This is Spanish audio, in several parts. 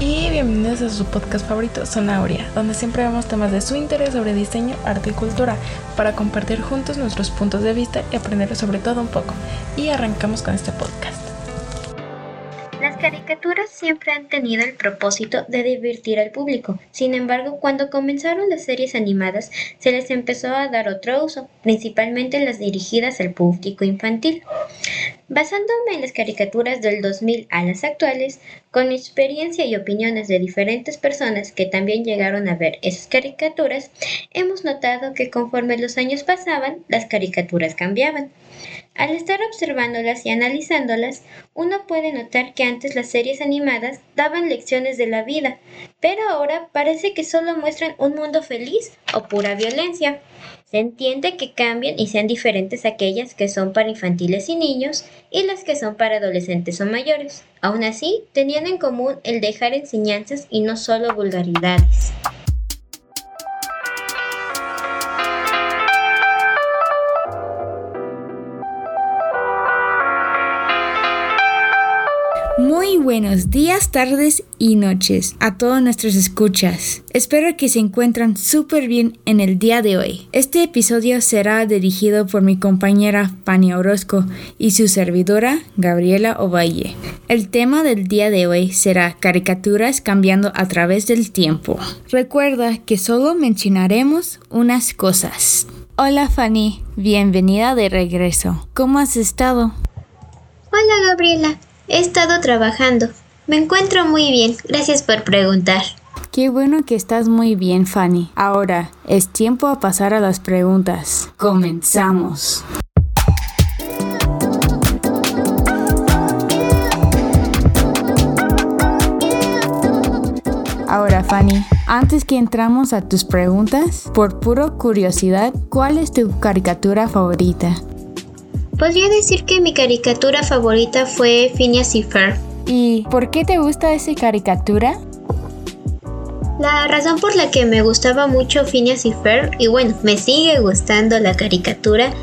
y bienvenidos a su podcast favorito, Sonauria, donde siempre vemos temas de su interés sobre diseño, arte y cultura para compartir juntos nuestros puntos de vista y aprender sobre todo un poco. Y arrancamos con este podcast. Caricaturas siempre han tenido el propósito de divertir al público. Sin embargo, cuando comenzaron las series animadas, se les empezó a dar otro uso, principalmente las dirigidas al público infantil. Basándome en las caricaturas del 2000 a las actuales, con experiencia y opiniones de diferentes personas que también llegaron a ver esas caricaturas, hemos notado que conforme los años pasaban, las caricaturas cambiaban. Al estar observándolas y analizándolas, uno puede notar que antes las series animadas daban lecciones de la vida, pero ahora parece que solo muestran un mundo feliz o pura violencia. Se entiende que cambian y sean diferentes aquellas que son para infantiles y niños y las que son para adolescentes o mayores. Aún así, tenían en común el dejar enseñanzas y no solo vulgaridades. Buenos días, tardes y noches a todos nuestros escuchas. Espero que se encuentran súper bien en el día de hoy. Este episodio será dirigido por mi compañera Pani Orozco y su servidora Gabriela Ovalle. El tema del día de hoy será caricaturas cambiando a través del tiempo. Recuerda que solo mencionaremos unas cosas. Hola Fanny, bienvenida de regreso. ¿Cómo has estado? Hola Gabriela, He estado trabajando. Me encuentro muy bien. Gracias por preguntar. Qué bueno que estás muy bien, Fanny. Ahora, es tiempo a pasar a las preguntas. Comenzamos. Ahora, Fanny, antes que entramos a tus preguntas, por puro curiosidad, ¿cuál es tu caricatura favorita? Podría decir que mi caricatura favorita fue Phineas y Ferb. ¿Y por qué te gusta esa caricatura? La razón por la que me gustaba mucho Phineas y Ferb, y bueno, me sigue gustando la caricatura,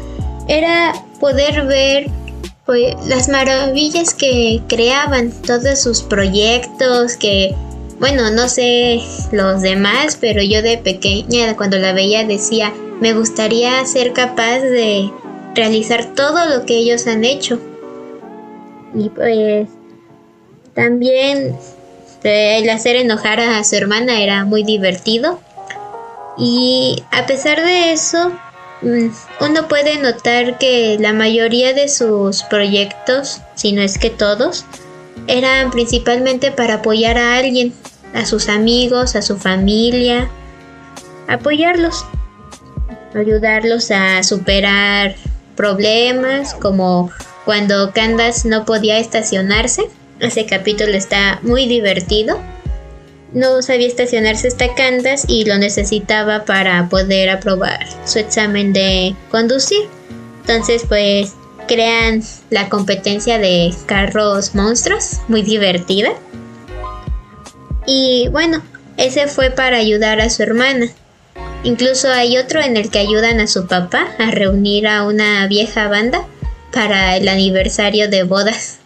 era poder ver pues, las maravillas que creaban, todos sus proyectos, que, bueno, no sé los demás, pero yo de pequeña cuando la veía decía, me gustaría ser capaz de realizar todo lo que ellos han hecho. Y pues también eh, el hacer enojar a su hermana era muy divertido. Y a pesar de eso, mm, uno puede notar que la mayoría de sus proyectos, si no es que todos, eran principalmente para apoyar a alguien, a sus amigos, a su familia, apoyarlos, ayudarlos a superar problemas, como cuando Candace no podía estacionarse. Ese capítulo está muy divertido. No sabía estacionarse esta Candace y lo necesitaba para poder aprobar su examen de conducir. Entonces, pues crean la competencia de carros monstruos, muy divertida. Y bueno, ese fue para ayudar a su hermana. Incluso hay otro en el que ayudan a su papá a reunir a una vieja banda para el aniversario de bodas.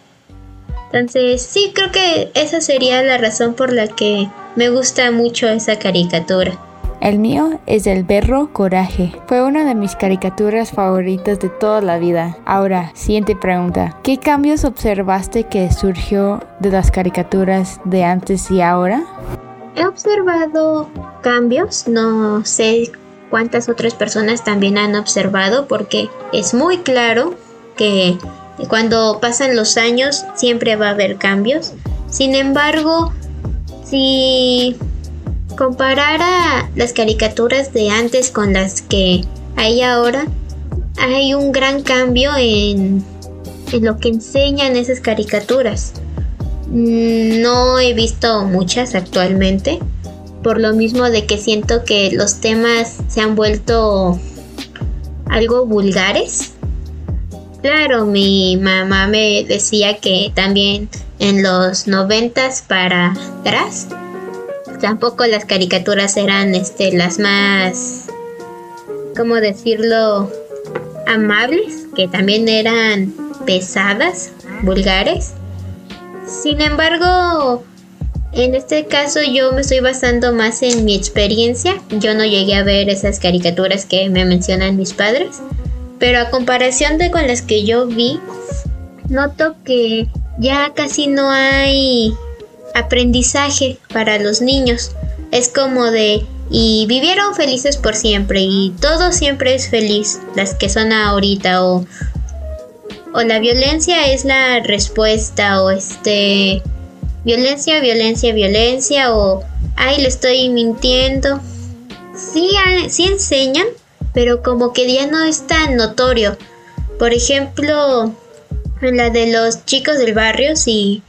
Entonces, sí, creo que esa sería la razón por la que me gusta mucho esa caricatura. El mío es el berro coraje. Fue una de mis caricaturas favoritas de toda la vida. Ahora, siguiente pregunta. ¿Qué cambios observaste que surgió de las caricaturas de antes y ahora? He observado cambios, no sé cuántas otras personas también han observado porque es muy claro que cuando pasan los años siempre va a haber cambios. Sin embargo, si comparara las caricaturas de antes con las que hay ahora, hay un gran cambio en, en lo que enseñan esas caricaturas. No he visto muchas actualmente, por lo mismo de que siento que los temas se han vuelto algo vulgares. Claro, mi mamá me decía que también en los noventas para atrás tampoco las caricaturas eran este las más cómo decirlo amables, que también eran pesadas, vulgares. Sin embargo, En este caso yo me estoy basando más en mi experiencia. Yo no llegué a ver esas caricaturas que me mencionan mis padres. Pero a comparación de con las que yo vi, noto que ya casi no hay aprendizaje para los niños. Es como de y vivieron felices por siempre y todo siempre es feliz, las que son ahorita o o la violencia es la respuesta o este violencia, violencia, violencia o ay le estoy mintiendo. Sí, sí enseñan, pero como que ya no es tan notorio. Por ejemplo, en la de los chicos del barrio, si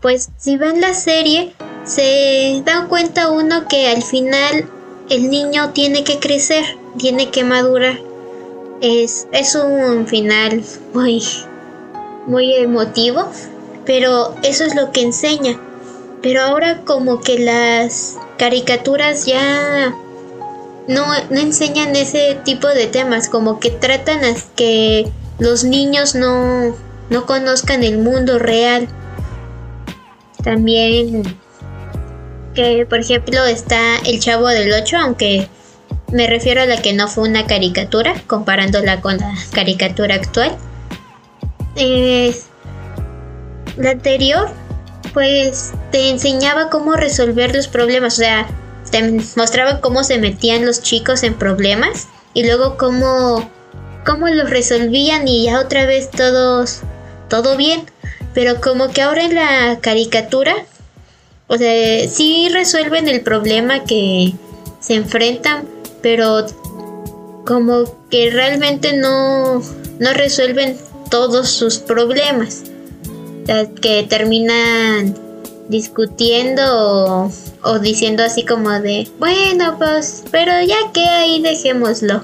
pues si ven la serie, se da cuenta uno que al final el niño tiene que crecer, tiene que madurar. Es, es un final muy, muy emotivo, pero eso es lo que enseña. Pero ahora como que las caricaturas ya no, no enseñan ese tipo de temas, como que tratan a que los niños no, no conozcan el mundo real. También que por ejemplo está El Chavo del 8, aunque me refiero a la que no fue una caricatura, comparándola con la caricatura actual. la anterior, pues te enseñaba cómo resolver los problemas, o sea, te mostraba cómo se metían los chicos en problemas y luego cómo, cómo los resolvían y ya otra vez todos, todo bien. Pero como que ahora en la caricatura, o sea, sí resuelven el problema que se enfrentan, pero como que realmente no, no resuelven todos sus problemas. que terminan discutiendo o, diciendo así como de, bueno, pues, pero ya que ahí dejémoslo.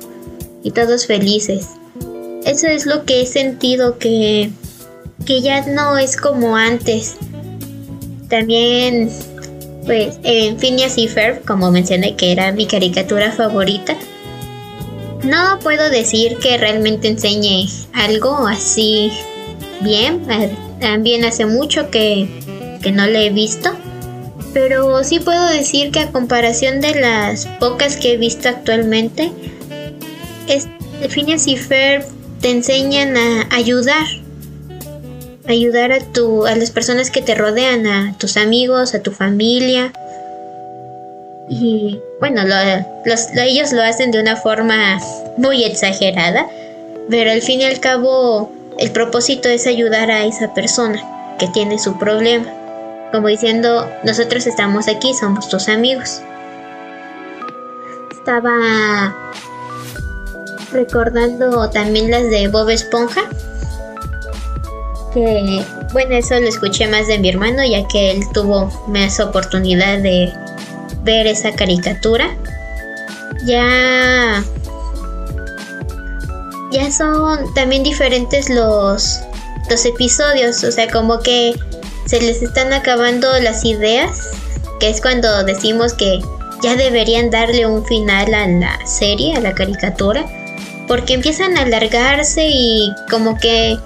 Y todos felices. Eso es lo que he sentido que, que ya no es como antes. También pues en Phineas y Ferb, como mencioné que era mi caricatura favorita, no puedo decir que realmente enseñe algo así bien. También hace mucho que, que no le he visto. Pero sí puedo decir que a comparación de las pocas que he visto actualmente, Phineas y Ferb te enseñan a ayudar ayudar a, tu, a las personas que te rodean, a tus amigos, a tu familia. Y bueno, ellos lo hacen de una forma muy exagerada, pero al fin y al cabo el propósito es ayudar a esa persona que tiene su problema. Como diciendo, nosotros estamos aquí, somos tus amigos. Estaba recordando también las de Bob Esponja que, bueno, eso lo escuché más de mi hermano, ya que él tuvo más oportunidad de ver esa caricatura. Ya. Ya son también diferentes los, los episodios, o sea, como que se les están acabando las ideas, que es cuando decimos que ya deberían darle un final a la serie, a la caricatura, porque empiezan a alargarse y como que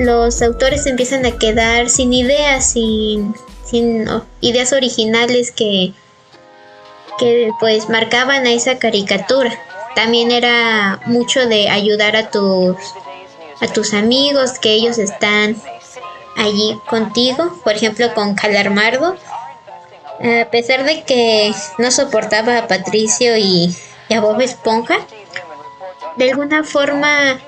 los autores empiezan a quedar sin ideas, sin, sin ideas originales que, que pues marcaban a esa caricatura. También era mucho de ayudar a tus, a tus amigos, que ellos están allí contigo, por ejemplo con Calarmardo. A pesar de que no soportaba a Patricio y, y a Bob Esponja, de alguna forma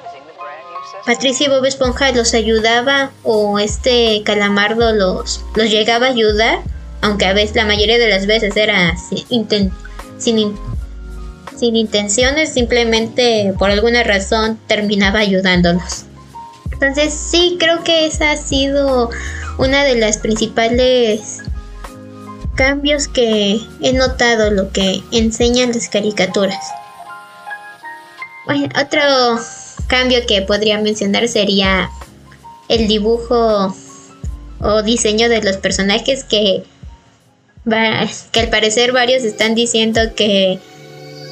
Patricia y Bob Esponja los ayudaba o este calamardo los, los llegaba a ayudar, aunque a veces la mayoría de las veces era sin, sin, sin intenciones, simplemente por alguna razón terminaba ayudándolos. Entonces sí, creo que esa ha sido una de las principales cambios que he notado, lo que enseñan las caricaturas. Bueno, otro cambio que podría mencionar sería el dibujo o diseño de los personajes que, que al parecer varios están diciendo que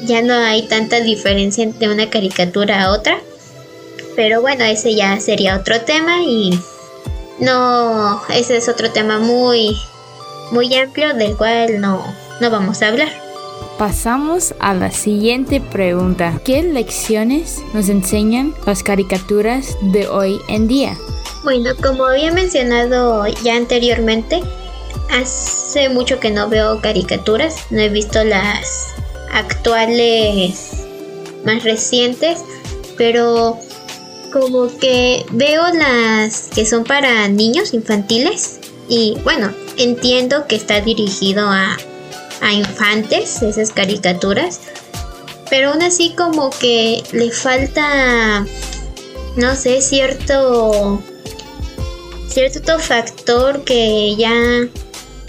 ya no hay tanta diferencia entre una caricatura a otra. Pero bueno, ese ya sería otro tema y no, ese es otro tema muy, muy amplio del cual no, no vamos a hablar. Pasamos a la siguiente pregunta. ¿Qué lecciones nos enseñan las caricaturas de hoy en día? Bueno, como había mencionado ya anteriormente, hace mucho que no veo caricaturas, no he visto las actuales más recientes, pero como que veo las que son para niños infantiles y bueno, entiendo que está dirigido a, a infantes esas caricaturas, pero aún así como que le falta, no sé, cierto, cierto factor que ya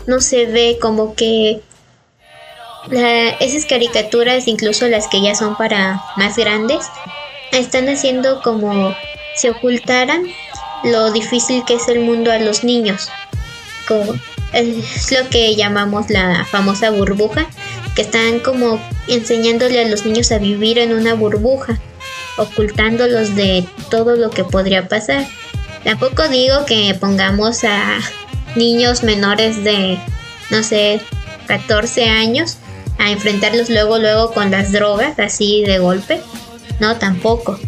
no se ve como que esas caricaturas, incluso las que ya son para más grandes, están haciendo como si ocultaran lo difícil que es el mundo a los niños. Como, es lo que llamamos la famosa burbuja, que están como enseñándole a los niños a vivir en una burbuja, ocultándolos de todo lo que podría pasar. Tampoco digo que pongamos a niños menores de, no sé, 14 años a enfrentarlos luego, luego con las drogas, así de golpe. No, tampoco.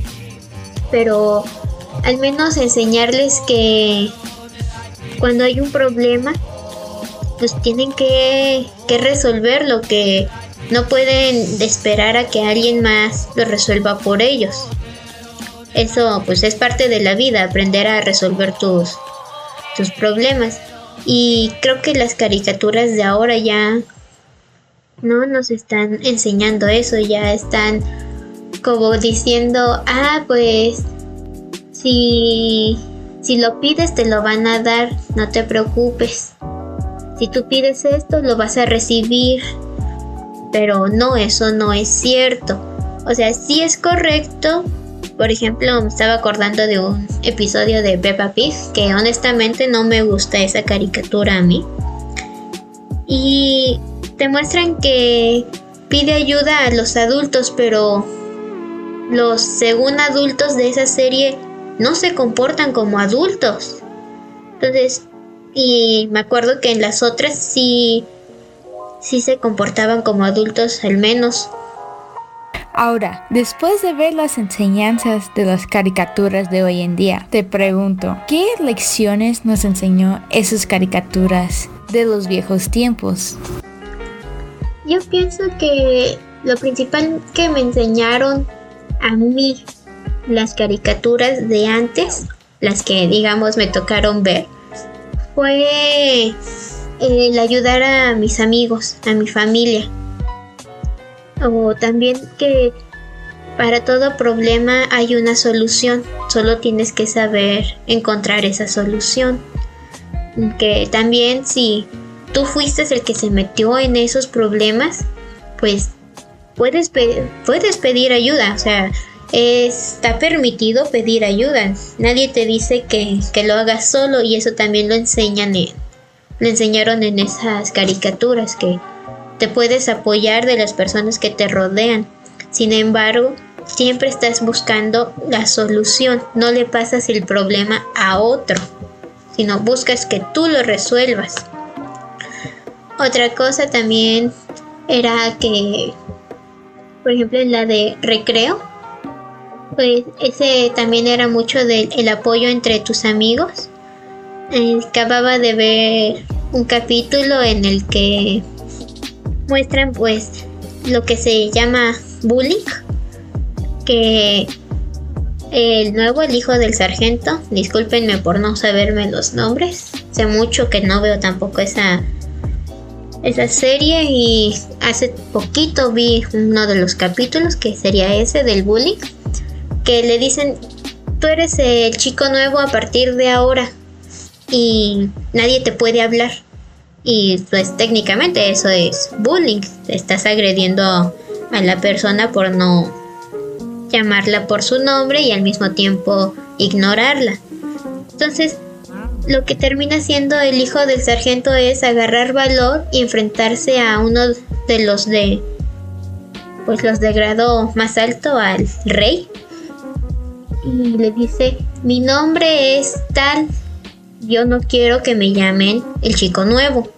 Pero al menos enseñarles que cuando hay un problema, pues tienen que, que resolverlo, que no pueden esperar a que alguien más lo resuelva por ellos. Eso pues es parte de la vida, aprender a resolver tus, tus problemas. Y creo que las caricaturas de ahora ya no nos están enseñando eso, ya están como diciendo, ah, pues si, si lo pides te lo van a dar, no te preocupes. Si tú pides esto, lo vas a recibir. Pero no, eso no es cierto. O sea, sí es correcto. Por ejemplo, me estaba acordando de un episodio de Peppa Pig que honestamente no me gusta esa caricatura a mí. Y te muestran que pide ayuda a los adultos, pero los según adultos de esa serie no se comportan como adultos. Entonces, y me acuerdo que en las otras sí sí se comportaban como adultos al menos. Ahora, después de ver las enseñanzas de las caricaturas de hoy en día, te pregunto, ¿qué lecciones nos enseñó esas caricaturas de los viejos tiempos? Yo pienso que lo principal que me enseñaron a mí las caricaturas de antes, las que digamos me tocaron ver, fue el ayudar a mis amigos, a mi familia. O también que para todo problema hay una solución, solo tienes que saber encontrar esa solución. Que también si tú fuiste el que se metió en esos problemas, pues puedes, puedes pedir ayuda. O sea, está permitido pedir ayuda. Nadie te dice que, lo hagas solo y eso también lo enseñan en, lo enseñaron en esas caricaturas que te puedes apoyar de las personas que te rodean. Sin embargo, siempre estás buscando la solución, no le pasas el problema a otro, sino buscas que tú lo resuelvas. Otra cosa también era que, por ejemplo, en la de recreo, pues ese también era mucho del apoyo entre tus amigos. acababa de ver un capítulo en el que muestran pues lo que se llama bullying, que el nuevo, el hijo del sargento, discúlpenme por no saberme los nombres, sé mucho que no veo tampoco esa esa serie y hace poquito vi uno de los capítulos que sería ese del bullying que le dicen tú eres el chico nuevo a partir de ahora y nadie te puede hablar. Y pues técnicamente eso es bullying. Estás agrediendo a la persona por no llamarla por su nombre y al mismo tiempo ignorarla. Entonces lo que termina siendo el hijo del sargento es agarrar valor y enfrentarse a uno de los de pues los de grado más alto al rey y le dice mi nombre es tal yo no quiero que me llamen el chico nuevo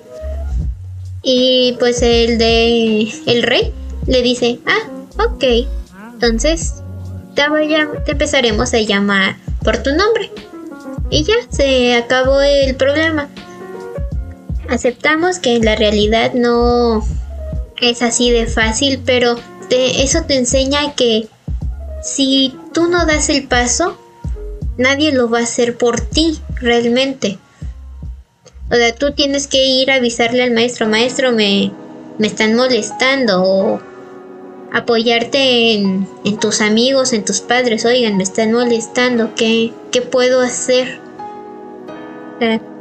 Y pues el de el rey le dice, ah, ok, entonces te, te empezaremos a llamar por tu nombre. Y ya se acabó el problema. Aceptamos que la realidad no es así de fácil, pero eso te enseña que si tú no das el paso, nadie lo va a hacer por ti realmente. O sea, tú tienes que ir a avisarle al maestro, maestro, me, me están molestando o apoyarte en, tus amigos, en tus padres, oigan, me están molestando, ¿qué, qué puedo hacer?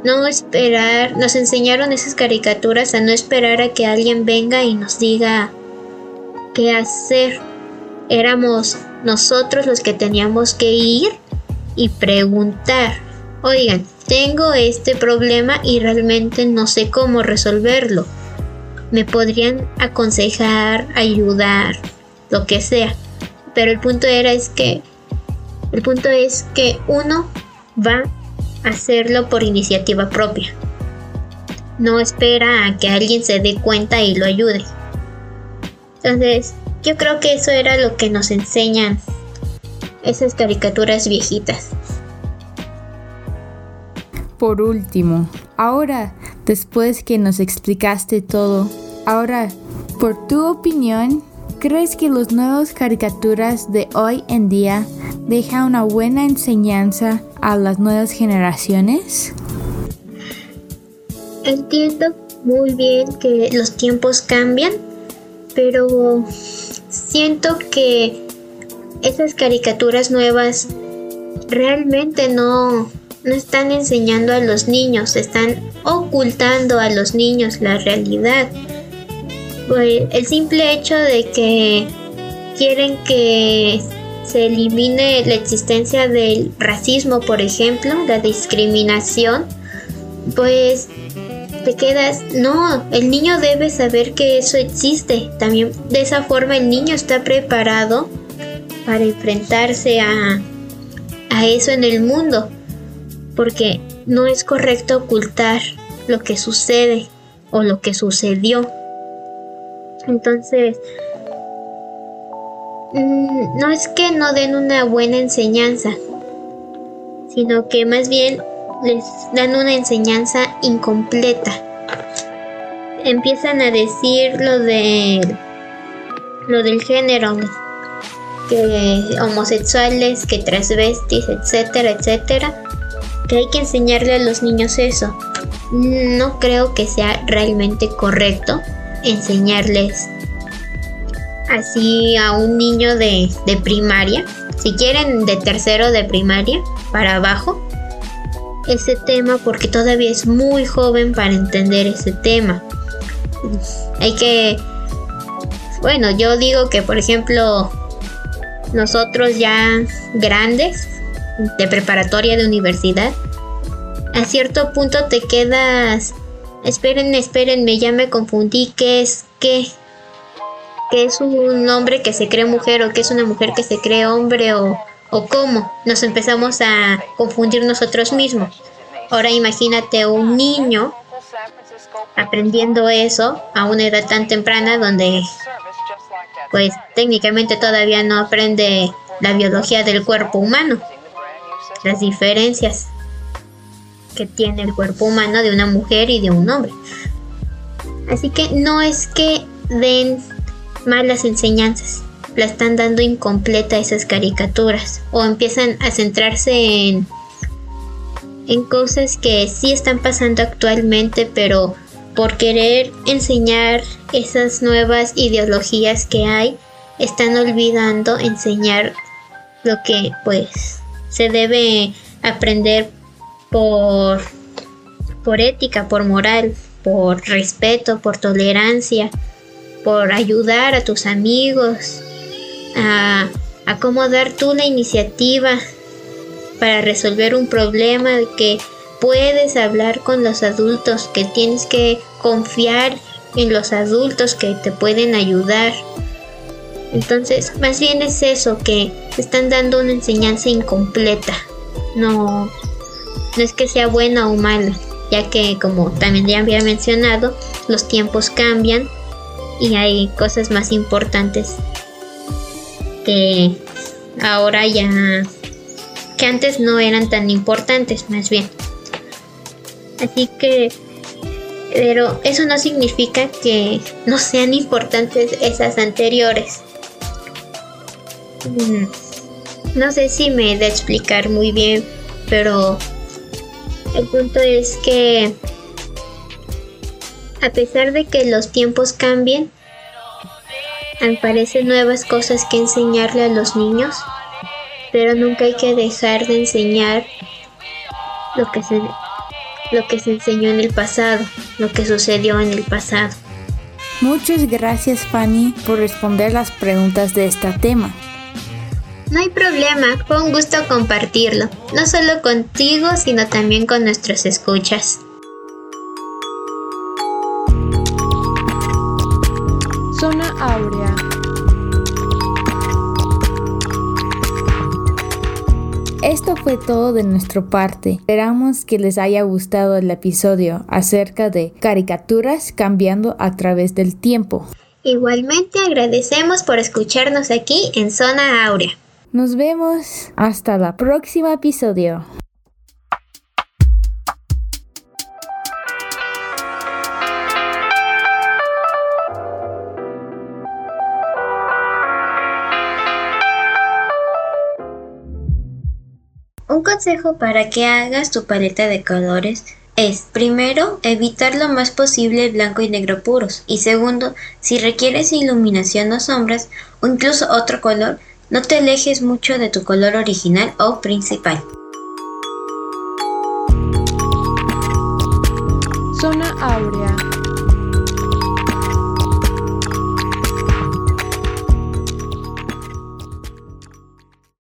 no esperar, nos enseñaron esas caricaturas a no esperar a que alguien venga y nos diga qué hacer. Éramos nosotros los que teníamos que ir y preguntar, oigan, tengo este problema y realmente no sé cómo resolverlo me podrían aconsejar, ayudar, lo que sea. Pero el punto era es que el punto es que uno va a hacerlo por iniciativa propia. No espera a que alguien se dé cuenta y lo ayude. Entonces, yo creo que eso era lo que nos enseñan esas caricaturas viejitas. Por último, ahora, después que nos explicaste todo, ahora, por tu opinión, ¿crees que las nuevas caricaturas de hoy en día dejan una buena enseñanza a las nuevas generaciones? Entiendo muy bien que los tiempos cambian, pero siento que esas caricaturas nuevas realmente no no están enseñando a los niños, están ocultando a los niños la realidad. Pues, el simple hecho de que quieren que se elimine la existencia del racismo, por ejemplo, la discriminación, pues te quedas, no, el niño debe saber que eso existe. También de esa forma el niño está preparado para enfrentarse a, a eso en el mundo porque no es correcto ocultar lo que sucede o lo que sucedió. Entonces, mm, no es que no den una buena enseñanza, sino que más bien les dan una enseñanza incompleta. Empiezan a decir lo de lo del género, que homosexuales, que transvestis, etcétera, etcétera que hay que enseñarle a los niños eso. No creo que sea realmente correcto enseñarles así a un niño de, primaria, si quieren de tercero de primaria para abajo, ese tema porque todavía es muy joven para entender ese tema. Hay que, bueno, yo digo que por ejemplo, nosotros ya grandes, de preparatoria de universidad, a cierto punto te quedas, esperen, espérenme, ya me confundí, ¿qué es qué? ¿Qué es un hombre que se cree mujer o qué es una mujer que se cree hombre o, o cómo? Nos empezamos a confundir nosotros mismos. Ahora imagínate un niño aprendiendo eso a una edad tan temprana donde pues técnicamente todavía no aprende la biología del cuerpo humano las diferencias que tiene el cuerpo humano de una mujer y de un hombre. Así que no es que den malas enseñanzas, la están dando incompleta esas caricaturas o empiezan a centrarse en en cosas que sí están pasando actualmente, pero por querer enseñar esas nuevas ideologías que hay, están olvidando enseñar lo que pues se debe aprender por, por ética, por moral, por respeto, por tolerancia, por ayudar a tus amigos, a, a dar tú la iniciativa para resolver un problema, que puedes hablar con los adultos, que tienes que confiar en los adultos que te pueden ayudar. Entonces, más bien es eso, que te están dando una enseñanza incompleta. No, no es que sea buena o mala, ya que como también ya había mencionado, los tiempos cambian y hay cosas más importantes que ahora ya que antes no eran tan importantes más bien. Así que pero eso no significa que no sean importantes esas anteriores. Mm, no sé si me he de explicar muy bien pero el punto es que a pesar de que los tiempos cambien, aparecen nuevas cosas que enseñarle a los niños, pero nunca hay que dejar de enseñar lo que se, lo que se enseñó en el pasado, lo que sucedió en el pasado. Muchas gracias Fanny por responder las preguntas de este tema. No hay problema, fue un gusto compartirlo, no solo contigo, sino también con nuestros escuchas. Áurea. Esto fue todo de nuestra parte. Esperamos que les haya gustado el episodio acerca de caricaturas cambiando a través del tiempo. Igualmente agradecemos por escucharnos aquí en Zona Áurea. Nos vemos hasta el próximo episodio. Consejo para que hagas tu paleta de colores es, primero, evitar lo más posible blanco y negro puros. Y segundo, si requieres iluminación o sombras o incluso otro color, no te alejes mucho de tu color original o principal.